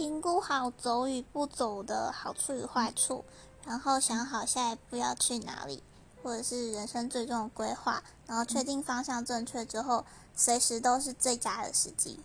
评估好走与不走的好处与坏处然后想好下一步要去哪里或者是人生最终的规划然后确定方向正确之后随时都是最佳的时机。